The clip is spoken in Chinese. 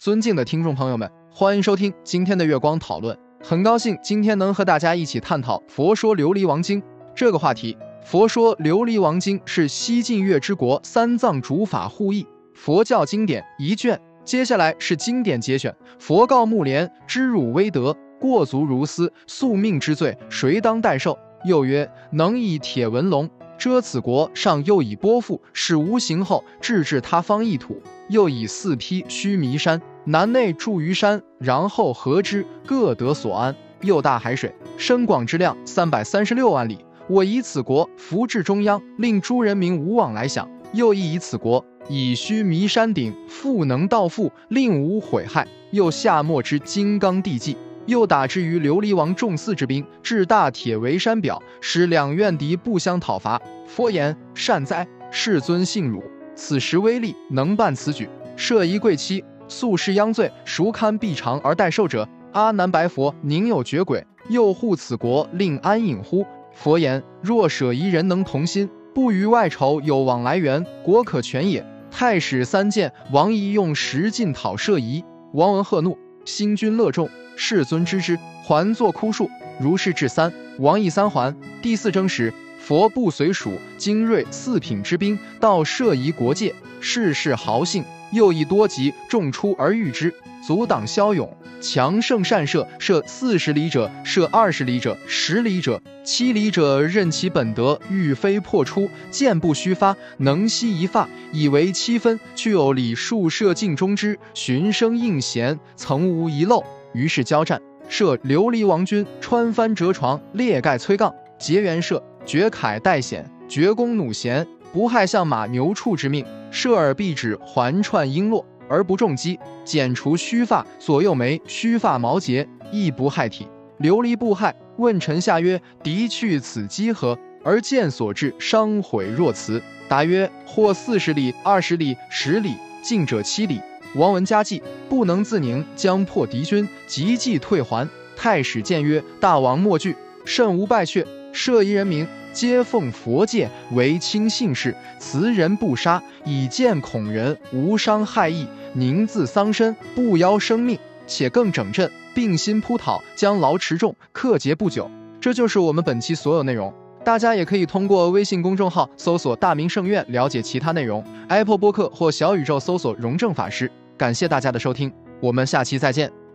尊敬的听众朋友们，欢迎收听今天的月光讨论。很高兴今天能和大家一起探讨《佛说琉璃王经》这个话题。《佛说琉璃王经》是西晋月之国三藏主法互译佛教经典一卷。接下来是经典节选。佛告木莲：知汝威德，过足如斯，宿命之罪，谁当代受？又曰：能以铁文龙遮此国，上又以波覆，使无形后，置至他方一土。又以四批须弥山，南内住于山，然后合之，各得所安。又大海水，深广之量三百三十六万里。我以此国扶至中央，令诸人民无往来想。又亦以此国以须弥山顶，复能道覆，令无毁害。又下没之金刚地迹，又打之于琉璃王众四之兵，至大铁围山表，使两院敌不相讨伐。佛言：善哉，世尊信汝。此时威力能办此举，设一贵妻，素世殃罪，孰堪避偿而代受者？阿难白佛：宁有绝鬼，又护此国，令安隐乎？佛言：若舍一人能同心，不与外仇有往来缘，国可全也。太史三见，王仪用石进讨舍夷，王闻贺怒，心君乐众，世尊知之，还作枯树。如是至三，王仪三还。第四征时。佛不随属精锐四品之兵到涉夷国界，世事豪信，又以多疾众出而御之，阻挡骁勇，强盛善射，射四十里者，射二十里者，十里者，七里者，任其本德，欲飞破出，箭不虚发，能息一发，以为七分，具有礼数射尽中之，循声应弦，曾无遗漏。于是交战，射琉璃王军穿帆折床，裂盖摧杠，结缘射。绝铠带险，绝弓弩弦，不害象马牛畜之命。射耳必止环串璎珞，而不中击；剪除须发，左右眉须发毛结，亦不害体。琉璃不害。问臣下曰：敌去此机何？而箭所至，伤毁若辞。答曰：或四十里、二十里、十里，近者七里。王闻加计，不能自宁，将破敌军，急计退还。太史见曰：大王莫惧，甚无败却。摄夷人民皆奉佛戒，为亲信士，慈人不杀，以见恐人，无伤害意。宁自丧身，不夭生命，且更整阵，并心扑讨，将劳持重，克节不久。这就是我们本期所有内容。大家也可以通过微信公众号搜索“大明圣院”了解其他内容。Apple 播客或小宇宙搜索“荣正法师”。感谢大家的收听，我们下期再见。